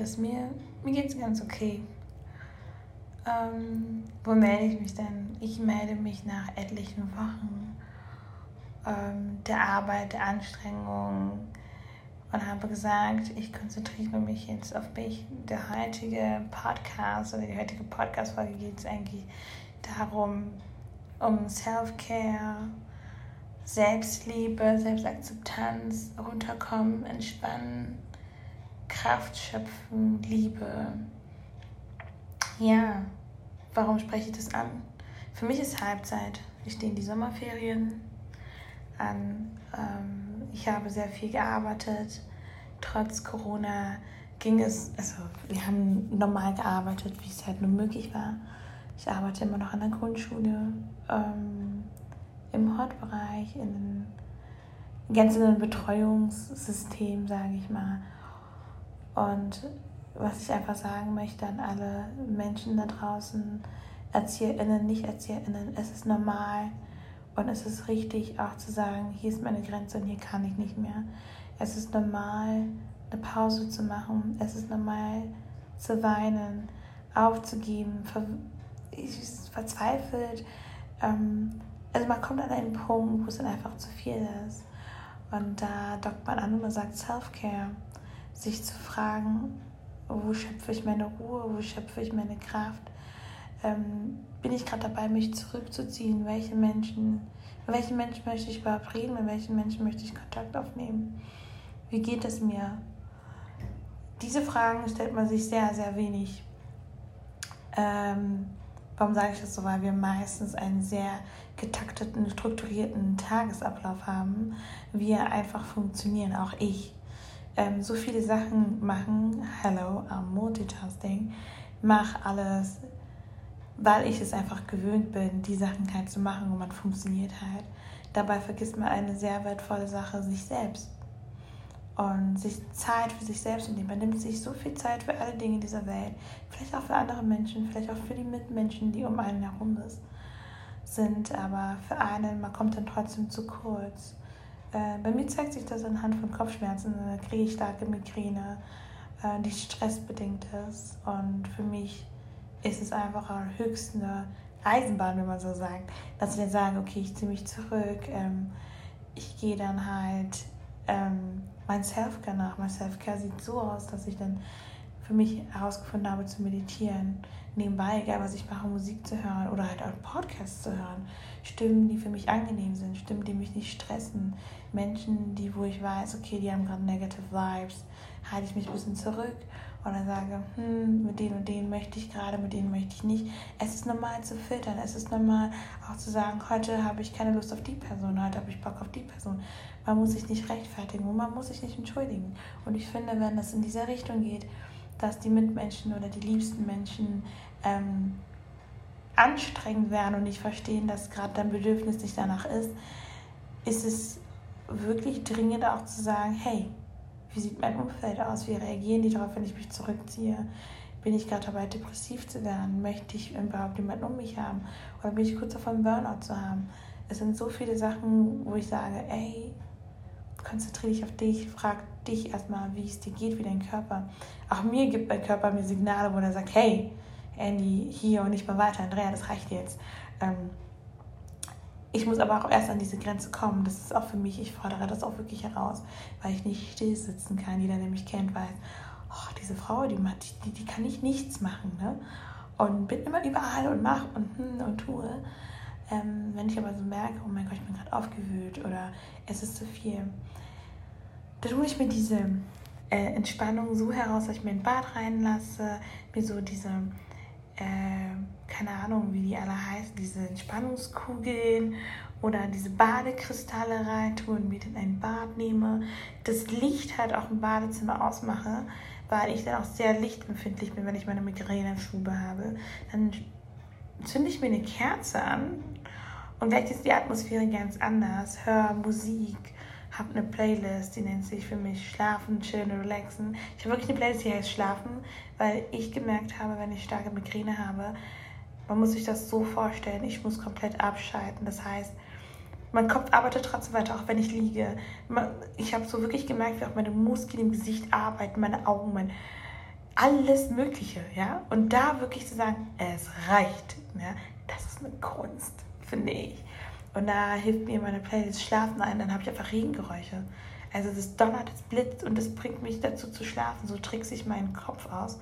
Geht es mir? Mir geht's ganz okay. Ähm, wo melde ich mich denn? Ich melde mich nach etlichen Wochen ähm, der Arbeit, der Anstrengung und habe gesagt, ich konzentriere mich jetzt auf mich. Der heutige Podcast oder die heutige Podcast-Folge geht es eigentlich darum, um Self-Care, Selbstliebe, Selbstakzeptanz, runterkommen, entspannen, Kraft schöpfen, Liebe. Ja, warum spreche ich das an? Für mich ist Halbzeit. Wir stehen die Sommerferien an. Ähm, ich habe sehr viel gearbeitet. Trotz Corona ging es, also wir haben normal gearbeitet, wie es halt nur möglich war. Ich arbeite immer noch an der Grundschule, ähm, im Hortbereich, in ganz in Betreuungssystem, sage ich mal. Und was ich einfach sagen möchte an alle Menschen da draußen, ErzieherInnen, Nicht-ErzieherInnen, es ist normal und es ist richtig auch zu sagen, hier ist meine Grenze und hier kann ich nicht mehr. Es ist normal, eine Pause zu machen. Es ist normal zu weinen, aufzugeben, ver verzweifelt. Ähm, also man kommt an einen Punkt, wo es dann einfach zu viel ist. Und da dockt man an und man sagt Self-Care. Sich zu fragen, wo schöpfe ich meine Ruhe, wo schöpfe ich meine Kraft. Ähm, bin ich gerade dabei, mich zurückzuziehen? Welche Menschen, mit welchen Menschen möchte ich überhaupt reden? Mit welchen Menschen möchte ich Kontakt aufnehmen? Wie geht es mir? Diese Fragen stellt man sich sehr, sehr wenig. Ähm, warum sage ich das so? Weil wir meistens einen sehr getakteten, strukturierten Tagesablauf haben. Wir einfach funktionieren, auch ich. Ähm, so viele Sachen machen, hello, I'm multitasking, mach alles, weil ich es einfach gewöhnt bin, die Sachen halt zu machen und man funktioniert halt. Dabei vergisst man eine sehr wertvolle Sache, sich selbst. Und sich Zeit für sich selbst nehmen. Man nimmt sich so viel Zeit für alle Dinge dieser Welt. Vielleicht auch für andere Menschen, vielleicht auch für die Mitmenschen, die um einen herum sind. Aber für einen, man kommt dann trotzdem zu kurz. Äh, bei mir zeigt sich das anhand von Kopfschmerzen. Da kriege ich starke Migräne, äh, die stressbedingt ist. Und für mich ist es einfach eine Eisenbahn, wenn man so sagt, dass ich dann sage, okay, ich ziehe mich zurück, ähm, ich gehe dann halt ähm, mein Self-Care nach. Mein Self-Care sieht so aus, dass ich dann für mich herausgefunden habe zu meditieren. Nebenbei, egal was ich mache, Musik zu hören oder halt auch Podcasts zu hören. Stimmen, die für mich angenehm sind, Stimmen, die mich nicht stressen. Menschen, die, wo ich weiß, okay, die haben gerade negative Vibes, halte ich mich ein bisschen zurück dann sage, hm, mit denen und denen möchte ich gerade, mit denen möchte ich nicht. Es ist normal zu filtern, es ist normal auch zu sagen, heute habe ich keine Lust auf die Person, heute habe ich Bock auf die Person. Man muss sich nicht rechtfertigen und man muss sich nicht entschuldigen. Und ich finde, wenn das in dieser Richtung geht, dass die Mitmenschen oder die liebsten Menschen ähm, anstrengend werden und nicht verstehen, dass gerade dein Bedürfnis nicht danach ist, ist es wirklich dringend auch zu sagen, hey, wie sieht mein Umfeld aus? Wie reagieren die darauf, wenn ich mich zurückziehe? Bin ich gerade dabei, depressiv zu werden? Möchte ich überhaupt jemanden um mich haben? Oder bin ich kurz davor, einen Burnout zu haben? Es sind so viele Sachen, wo ich sage, ey, konzentriere dich auf dich, frag dich erstmal, wie es dir geht, wie dein Körper. Auch mir gibt mein Körper mir Signale, wo er sagt, hey, Andy, hier und nicht mal weiter, Andrea, das reicht jetzt. Ähm, ich muss aber auch erst an diese Grenze kommen. Das ist auch für mich, ich fordere das auch wirklich heraus, weil ich nicht still sitzen kann. Jeder, der mich kennt, weiß, oh, diese Frau, die, die, die kann ich nichts machen. Ne? Und bin immer überall und mache und, hm, und tue. Ähm, wenn ich aber so merke, oh mein Gott, ich bin gerade aufgewühlt oder es ist zu viel, dann hole ich mir diese äh, Entspannung so heraus, dass ich mir ein Bad reinlasse, mir so diese äh, keine Ahnung, wie die alle heißen, diese Entspannungskugeln oder diese Badekristalle reintue und mir dann ein Bad nehme, das Licht halt auch im Badezimmer ausmache, weil ich dann auch sehr lichtempfindlich bin, wenn ich meine Migräne-Schube habe. Dann zünde ich mir eine Kerze an und gleich ist die Atmosphäre ganz anders. Hör Musik, habe eine Playlist, die nennt sich für mich Schlafen, Chillen, Relaxen. Ich habe wirklich eine Playlist, die heißt Schlafen, weil ich gemerkt habe, wenn ich starke Migräne habe, man muss sich das so vorstellen, ich muss komplett abschalten. Das heißt, mein Kopf arbeitet trotzdem weiter, auch wenn ich liege. Ich habe so wirklich gemerkt, wie auch meine Muskeln im Gesicht arbeiten, meine Augen, mein alles Mögliche, ja. Und da wirklich zu sagen, es reicht, ja, das ist eine Kunst, finde ich. Und da hilft mir meine Playlist Schlafen ein, dann habe ich einfach Regengeräusche. Also das donnert, es blitzt und das bringt mich dazu zu schlafen. So trickse ich meinen Kopf aus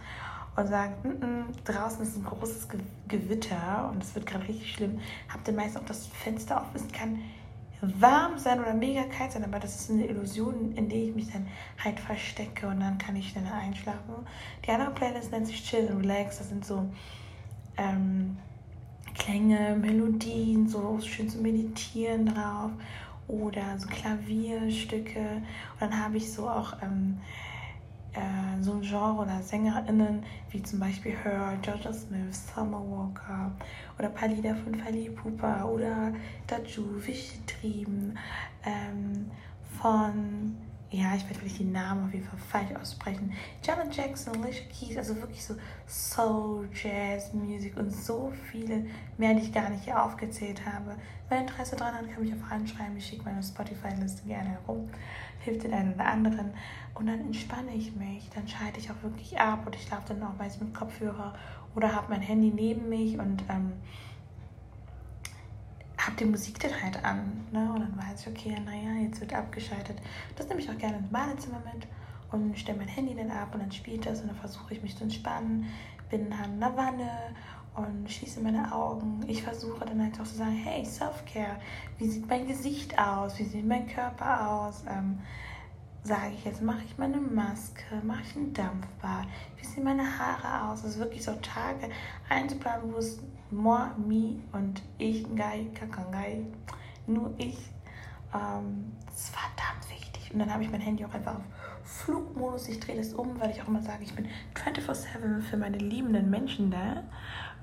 und sage, N mm, -n, mm, draußen ist ein großes Gewitter und es wird gerade richtig schlimm. Hab dann meist auch das Fenster auf. Es kann warm sein oder mega kalt sein, aber das ist eine Illusion, in der ich mich dann halt verstecke und dann kann ich schneller einschlafen. Die andere Playlist nennt sich Chill and Relax. Das sind so ähm, Klänge, Melodien, so schön zu meditieren drauf oder so Klavierstücke. Und dann habe ich so auch ähm, äh, so ein Genre oder SängerInnen wie zum Beispiel Her, Georgia Smith, Summer Walker oder ein paar Lieder von Fali Pupa oder Daju, Wischtrieben ähm, von ja, ich werde vielleicht die Namen auf jeden Fall falsch aussprechen. Janet Jackson, Alicia Keys, also wirklich so Soul, Jazz, Musik und so viele mehr, die ich gar nicht hier aufgezählt habe. Wer Interesse daran hat, kann mich einfach anschreiben. Ich schicke meine Spotify-Liste gerne herum, hilft den einen oder anderen und dann entspanne ich mich. Dann schalte ich auch wirklich ab und ich schlafe dann auch meist mit Kopfhörer oder habe mein Handy neben mich und ähm, die Musik dann halt an. Ne? Und dann weiß ich, okay, naja, jetzt wird abgeschaltet. Das nehme ich auch gerne ins Badezimmer mit und stelle mein Handy dann ab und dann spielt das und dann versuche ich mich zu entspannen, bin dann in der Wanne und schließe meine Augen. Ich versuche dann halt auch zu sagen, hey, Self-Care, wie sieht mein Gesicht aus, wie sieht mein Körper aus, ähm, sage ich jetzt, mache ich meine Maske, mache ich ein Dampfbad, wie sehen meine Haare aus, also wirklich so Tage einzuplanen, wo es moi, me und ich, Ngai, Kakangai, nur ich. Ähm, das ist verdammt wichtig. Und dann habe ich mein Handy auch einfach auf Flugmodus. Ich drehe das um, weil ich auch immer sage, ich bin 24-7 für meine liebenden Menschen da.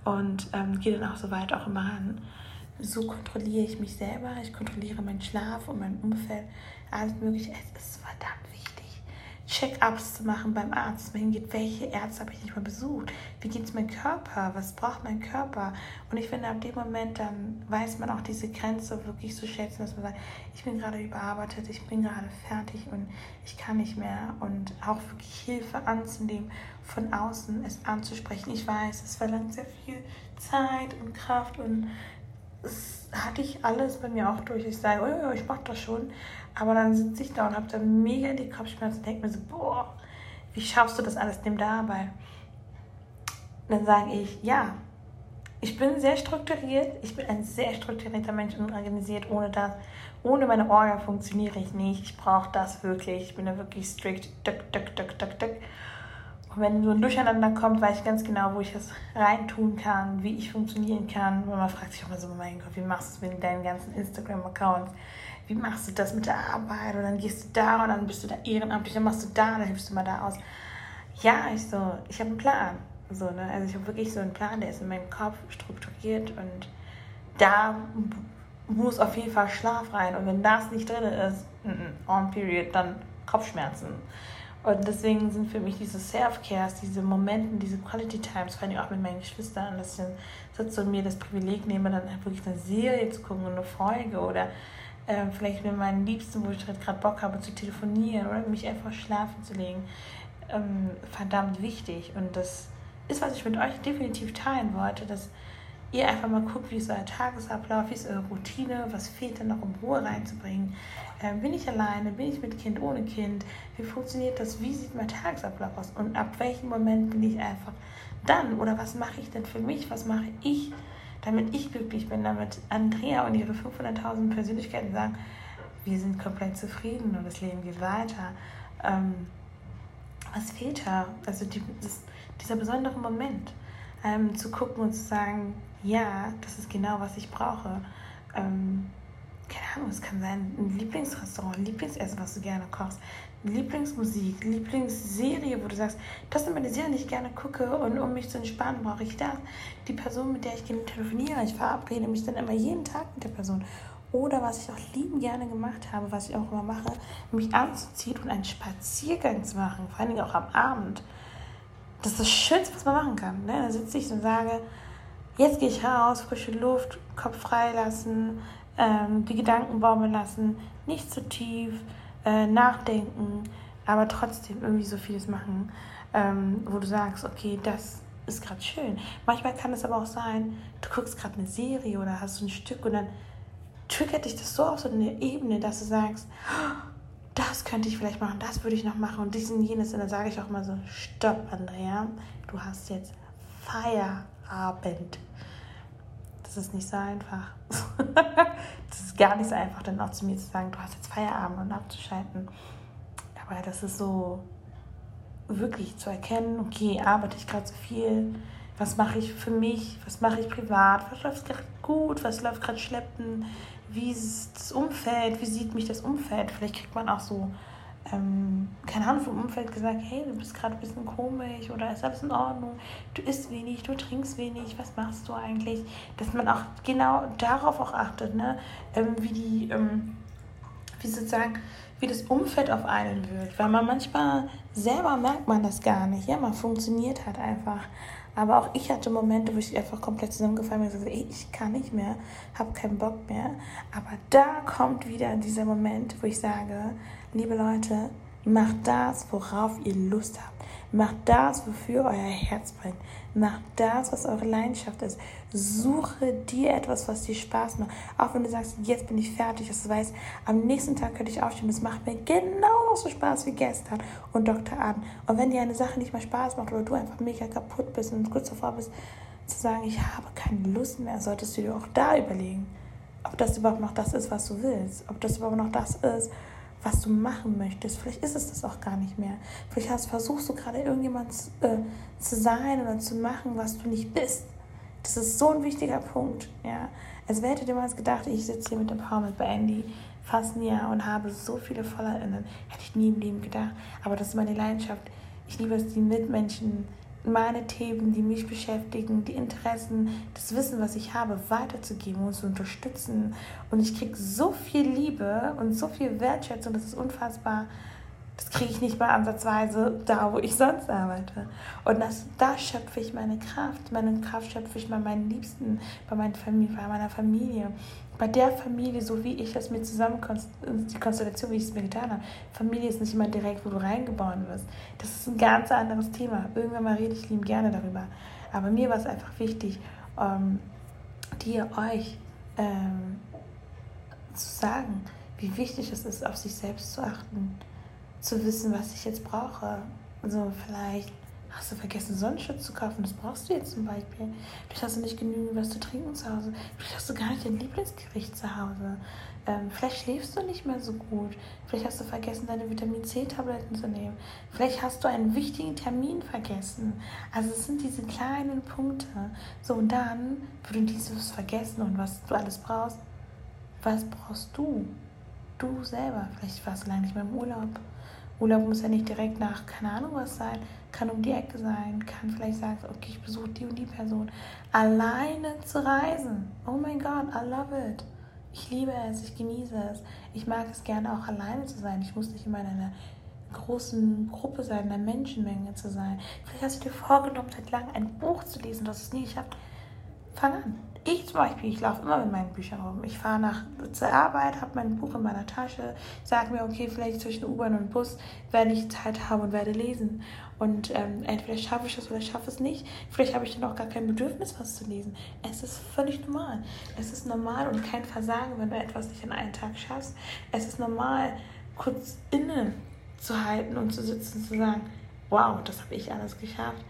Und ähm, gehe dann auch so weit auch immer ran. So kontrolliere ich mich selber. Ich kontrolliere meinen Schlaf und mein Umfeld. Alles Mögliche. Es ist verdammt Check-ups zu machen beim Arzt, man hingeht, welche Ärzte habe ich nicht mal besucht, wie geht es meinem Körper, was braucht mein Körper. Und ich finde, ab dem Moment dann weiß man auch diese Grenze wirklich zu schätzen, dass man sagt, ich bin gerade überarbeitet, ich bin gerade fertig und ich kann nicht mehr. Und auch wirklich Hilfe anzunehmen, von außen es anzusprechen. Ich weiß, es verlangt sehr viel Zeit und Kraft und es hatte ich alles bei mir auch durch. Ich sage, oh ich mache das schon. Aber dann sitze ich da und habe dann mega die Kopfschmerzen und denke mir so, boah, wie schaffst du das alles? Nimm dabei. dann sage ich, ja, ich bin sehr strukturiert. Ich bin ein sehr strukturierter Mensch und organisiert. Ohne das, ohne meine Orga funktioniere ich nicht. Ich brauche das wirklich. Ich bin da wirklich strikt. Duck, duck, duck, duck, duck. Und wenn so ein Durcheinander kommt, weiß ich ganz genau, wo ich das reintun kann, wie ich funktionieren kann. Und man fragt sich immer so, mein Gott, wie machst du es mit deinen ganzen Instagram-Accounts? Wie machst du das mit der Arbeit? Und dann gehst du da und dann bist du da ehrenamtlich, dann machst du da, dann hilfst du mal da aus. Ja, ich so, ich habe einen Plan. So, ne? Also ich habe wirklich so einen Plan, der ist in meinem Kopf strukturiert und da muss auf jeden Fall Schlaf rein. Und wenn das nicht drin ist, on period, dann Kopfschmerzen. Und deswegen sind für mich diese Self-Cares, diese Momente, diese Quality Times, vor allem auch mit meinen Geschwistern, dass ich dann sitze und mir das Privileg nehme, dann wirklich eine Serie zu gucken und eine Folge oder äh, vielleicht mit meinen Liebsten, wo ich halt gerade Bock habe zu telefonieren oder mich einfach schlafen zu legen, ähm, verdammt wichtig. Und das ist, was ich mit euch definitiv teilen wollte, dass ihr einfach mal guckt, wie ist euer Tagesablauf, wie ist eure Routine, was fehlt denn noch, um Ruhe reinzubringen. Ähm, bin ich alleine, bin ich mit Kind, ohne Kind, wie funktioniert das, wie sieht mein Tagesablauf aus? Und ab welchem Moment bin ich einfach dann? Oder was mache ich denn für mich, was mache ich, damit ich glücklich bin, damit Andrea und ihre 500.000 Persönlichkeiten sagen, wir sind komplett zufrieden und das Leben geht weiter. Ähm, was fehlt da? Also die, das, dieser besondere Moment, ähm, zu gucken und zu sagen, ja, das ist genau, was ich brauche. Ähm, keine Ahnung, es kann sein, ein Lieblingsrestaurant, ein Lieblingsessen, was du gerne kochst, Lieblingsmusik, Lieblingsserie, wo du sagst, das sind meine Serien, die ich gerne gucke und um mich zu entspannen, brauche ich das. Die Person, mit der ich gerne telefoniere, ich verabrede mich dann immer jeden Tag mit der Person. Oder was ich auch lieben gerne gemacht habe, was ich auch immer mache, mich anzuziehen und einen Spaziergang zu machen, vor allen Dingen auch am Abend. Das ist das Schönste, was man machen kann. Ne? Da sitze ich und sage, jetzt gehe ich raus, frische Luft, Kopf freilassen, ähm, die Gedanken baumeln lassen, nicht zu tief äh, nachdenken, aber trotzdem irgendwie so vieles machen, ähm, wo du sagst, okay, das ist gerade schön. Manchmal kann es aber auch sein, du guckst gerade eine Serie oder hast so ein Stück und dann triggert dich das so auf so eine Ebene, dass du sagst, das könnte ich vielleicht machen, das würde ich noch machen und dies und jenes. Und dann sage ich auch mal so, stopp, Andrea, du hast jetzt Feierabend. Das ist nicht so einfach. das ist gar nicht so einfach, dann auch zu mir zu sagen, du hast jetzt Feierabend und abzuschalten. Aber das ist so wirklich zu erkennen, okay, arbeite ich gerade so viel, was mache ich für mich, was mache ich privat, was läuft gerade gut, was läuft gerade schleppen, wie ist das Umfeld, wie sieht mich das Umfeld. Vielleicht kriegt man auch so, ähm, keine Ahnung, vom Umfeld gesagt, hey, du bist gerade ein bisschen komisch oder ist alles in Ordnung, du isst wenig, du trinkst wenig, was machst du eigentlich? Dass man auch genau darauf auch achtet, ne? Ähm, wie die, ähm, wie sozusagen, wie das Umfeld auf einen wirkt. Weil man manchmal selber merkt man das gar nicht. Ja, man funktioniert halt einfach. Aber auch ich hatte Momente, wo ich einfach komplett zusammengefallen bin und gesagt ey, ich kann nicht mehr, habe keinen Bock mehr. Aber da kommt wieder dieser Moment, wo ich sage, liebe Leute, macht das, worauf ihr Lust habt. Macht das, wofür euer Herz brennt. Macht das, was eure Leidenschaft ist. Suche dir etwas, was dir Spaß macht. Auch wenn du sagst, jetzt bin ich fertig, dass du weißt, am nächsten Tag könnte ich aufstehen. Das macht mir genauso Spaß wie gestern und Dr. Aden. Und wenn dir eine Sache nicht mehr Spaß macht oder du einfach mega kaputt bist und kurz davor bist, zu sagen, ich habe keine Lust mehr, solltest du dir auch da überlegen, ob das überhaupt noch das ist, was du willst. Ob das überhaupt noch das ist, was du machen möchtest. Vielleicht ist es das auch gar nicht mehr. Vielleicht hast, versuchst du gerade irgendjemand äh, zu sein oder zu machen, was du nicht bist. Das ist so ein wichtiger Punkt. Ja. Also wer hätte dir mal gedacht, ich sitze hier mit Empowerment bei Andy fast Jahr und habe so viele FollowerInnen. Hätte ich nie im Leben gedacht. Aber das ist meine Leidenschaft. Ich liebe es, die Mitmenschen meine Themen, die mich beschäftigen, die Interessen, das Wissen, was ich habe, weiterzugeben und zu unterstützen. Und ich kriege so viel Liebe und so viel Wertschätzung, das ist unfassbar. Das kriege ich nicht mal ansatzweise da, wo ich sonst arbeite. Und das, da schöpfe ich meine Kraft. Meine Kraft schöpfe ich bei meinen Liebsten, bei, meiner Familie, bei meiner Familie bei der Familie, so wie ich es mir zusammen, die Konstellation, wie ich es mir getan habe, Familie ist nicht immer direkt, wo du reingeboren wirst. Das ist ein ganz anderes Thema. Irgendwann mal rede ich lieb gerne darüber. Aber mir war es einfach wichtig, ähm, dir, euch ähm, zu sagen, wie wichtig es ist, auf sich selbst zu achten, zu wissen, was ich jetzt brauche. Also vielleicht Hast du vergessen, Sonnenschutz zu kaufen? Das brauchst du jetzt zum Beispiel. Vielleicht hast du nicht genügend was zu trinken zu Hause. Vielleicht hast du gar nicht dein Lieblingsgericht zu Hause. Ähm, vielleicht schläfst du nicht mehr so gut. Vielleicht hast du vergessen, deine Vitamin C-Tabletten zu nehmen. Vielleicht hast du einen wichtigen Termin vergessen. Also es sind diese kleinen Punkte. So, und dann, wo du dieses vergessen und was du alles brauchst, was brauchst du? Du selber. Vielleicht warst du lange nicht mehr im Urlaub. Urlaub muss ja nicht direkt nach, keine Ahnung was sein, kann um die Ecke sein, kann vielleicht sagen, okay, ich besuche die und die Person. Alleine zu reisen. Oh mein Gott, I love it. Ich liebe es, ich genieße es. Ich mag es gerne auch alleine zu sein. Ich muss nicht immer in einer großen Gruppe sein, in einer Menschenmenge zu sein. Vielleicht hast du dir vorgenommen, seit langem ein Buch zu lesen, das es nie geschafft. Fang an. Ich zum Beispiel, ich laufe immer mit meinen Büchern rum. Ich fahre nach zur Arbeit, habe mein Buch in meiner Tasche, sage mir, okay, vielleicht zwischen U-Bahn und Bus werde ich Zeit haben und werde lesen. Und ähm, entweder schaffe ich es oder schaffe es nicht. Vielleicht habe ich dann auch gar kein Bedürfnis, was zu lesen. Es ist völlig normal. Es ist normal und kein Versagen, wenn du etwas nicht in einem Tag schaffst. Es ist normal, kurz inne zu halten und zu sitzen und zu sagen, wow, das habe ich alles geschafft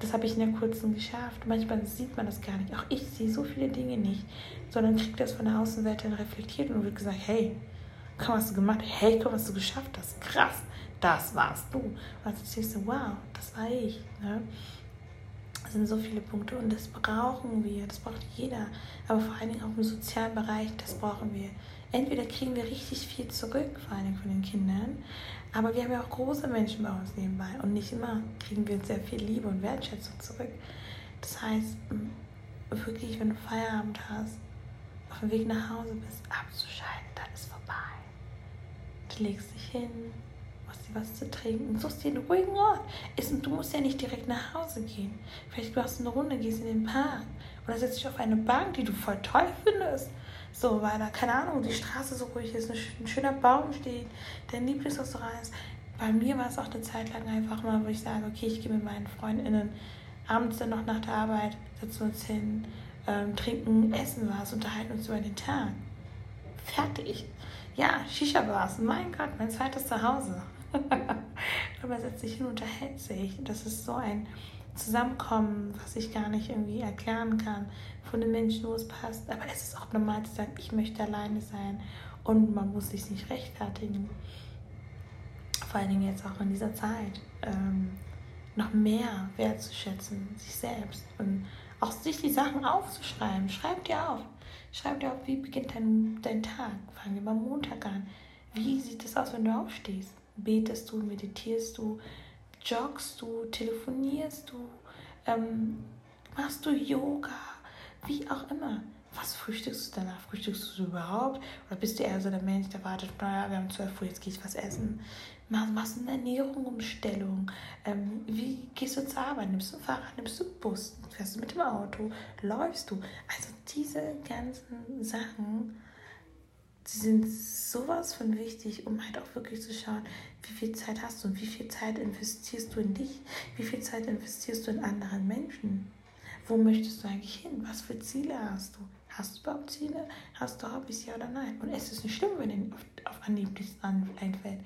das habe ich in der kurzen geschafft. Manchmal sieht man das gar nicht. Auch ich sehe so viele Dinge nicht, sondern kriege das von der Außenwelt dann reflektiert und wird gesagt, hey, komm, was du gemacht Hey, komm, was du geschafft hast. Krass, das warst du. Und dann siehst du, wow, das war ich. Ne? Das sind so viele Punkte und das brauchen wir, das braucht jeder. Aber vor allen Dingen auch im sozialen Bereich, das brauchen wir. Entweder kriegen wir richtig viel zurück, vor Dingen von den Kindern, aber wir haben ja auch große Menschen bei uns nebenbei und nicht immer kriegen wir sehr viel Liebe und Wertschätzung zurück. Das heißt, wirklich, wenn du Feierabend hast, auf dem Weg nach Hause bist, abzuschalten, dann ist vorbei. Du legst dich hin, machst dir was zu trinken, suchst dir einen ruhigen Ort. du musst ja nicht direkt nach Hause gehen. Vielleicht du eine Runde, gehst in den Park oder setzt dich auf eine Bank, die du voll toll findest So, weil da, keine Ahnung, die Straße so ruhig ist, ein schöner Baum steht, dein Lieblingsrestaurant ist. Bei mir war es auch eine Zeit lang einfach mal, wo ich sage, okay, ich gehe mit meinen FreundInnen abends dann noch nach der Arbeit, setzen uns hin, ähm, trinken, essen was, unterhalten uns über den Tag. Fertig. Ja, Shisha-Bars, mein Gott, mein zweites Zuhause. Aber setzt sich hin unterhält sich. Das ist so ein Zusammenkommen, was ich gar nicht irgendwie erklären kann von den Menschen, wo es passt. Aber es ist auch normal zu sagen, ich möchte alleine sein und man muss sich nicht rechtfertigen. Vor allen Dingen jetzt auch in dieser Zeit. Ähm, noch mehr wertzuschätzen, sich selbst und auch sich die Sachen aufzuschreiben. Schreib dir auf. Schreib dir auf, wie beginnt dein, dein Tag. Fangen wir mal Montag an. Wie sieht es aus, wenn du aufstehst? Betest du, meditierst du, joggst du, telefonierst du, ähm, machst du Yoga, wie auch immer. Was frühstückst du danach? Frühstückst du überhaupt? Oder bist du eher so der Mensch, der wartet, naja, wir haben 12 Uhr, jetzt gehe ich was essen. Machst du eine Ernährungsumstellung? Ähm, wie gehst du zur Arbeit? Nimmst du ein Fahrrad? Nimmst du einen Bus? Fährst du mit dem Auto? Läufst du? Also diese ganzen Sachen sie sind sowas von wichtig, um halt auch wirklich zu schauen, wie viel Zeit hast du und wie viel Zeit investierst du in dich, wie viel Zeit investierst du in anderen Menschen. Wo möchtest du eigentlich hin? Was für Ziele hast du? Hast du überhaupt Ziele? Hast du Hobbys, ja oder nein? Und es ist nicht schlimm, wenn dir auf, auf Anhieb nichts einfällt.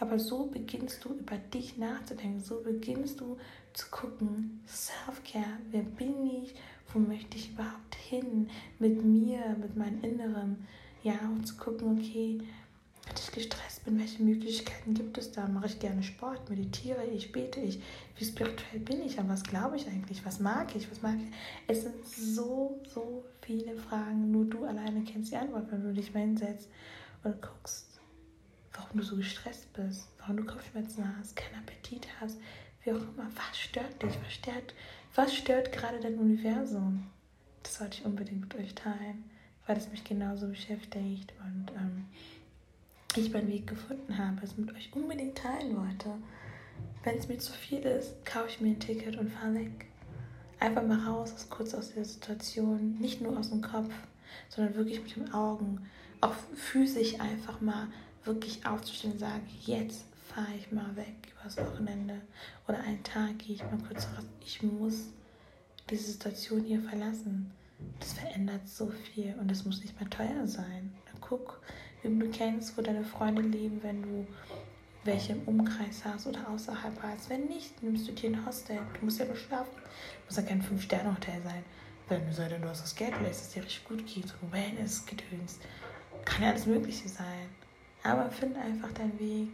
Aber so beginnst du über dich nachzudenken. So beginnst du zu gucken, Self-Care, wer bin ich? Wo möchte ich überhaupt hin? Mit mir, mit meinem Inneren ja, und zu gucken, okay, wenn ich gestresst bin, welche Möglichkeiten gibt es da? Mache ich gerne Sport, meditiere ich, bete ich? Wie spirituell bin ich? An was glaube ich eigentlich? Was mag ich? Was mag ich? Es sind so, so viele Fragen. Nur du alleine kennst die Antwort, wenn du dich mal hinsetzt und guckst, warum du so gestresst bist, warum du Kopfschmerzen hast, keinen Appetit hast, wie auch immer. Was stört dich? Was stört, was stört gerade dein Universum? Das sollte ich unbedingt mit euch teilen weil es mich genauso beschäftigt und ähm, ich meinen Weg gefunden habe, es mit euch unbedingt teilen wollte. Wenn es mir zu viel ist, kaufe ich mir ein Ticket und fahre weg. Einfach mal raus, aus, kurz aus der Situation, nicht nur aus dem Kopf, sondern wirklich mit den Augen, auch physisch einfach mal wirklich aufzustehen und sagen, jetzt fahre ich mal weg übers Wochenende oder einen Tag gehe ich mal kurz raus. Ich muss diese Situation hier verlassen. Das verändert so viel und das muss nicht mehr teuer sein. Guck, wie du kennst, wo deine Freunde leben, wenn du welche im Umkreis hast oder außerhalb hast. Wenn nicht, nimmst du dir ein Hostel. Du musst ja nur schlafen. Muss ja kein Fünf-Sterne-Hotel sein. Wenn du sei denn, du hast das Geld, lässt es dir richtig gut geht. So Wellness, Gedöns. Kann ja alles Mögliche sein. Aber find einfach deinen Weg.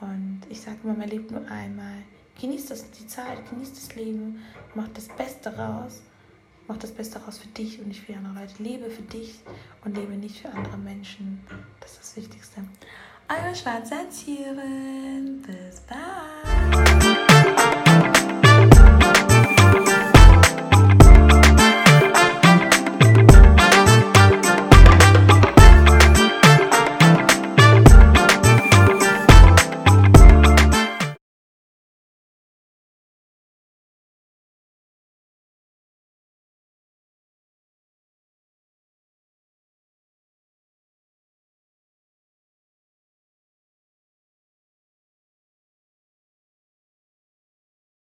Und ich sage immer, man lebt nur einmal. Genieß das, die Zeit, genieß das Leben, mach das Beste raus. Mach das Beste daraus für dich und nicht für andere Leute. Lebe für dich und lebe nicht für andere Menschen. Das ist das Wichtigste. Eure schwarze Erzieherin. Bis bald.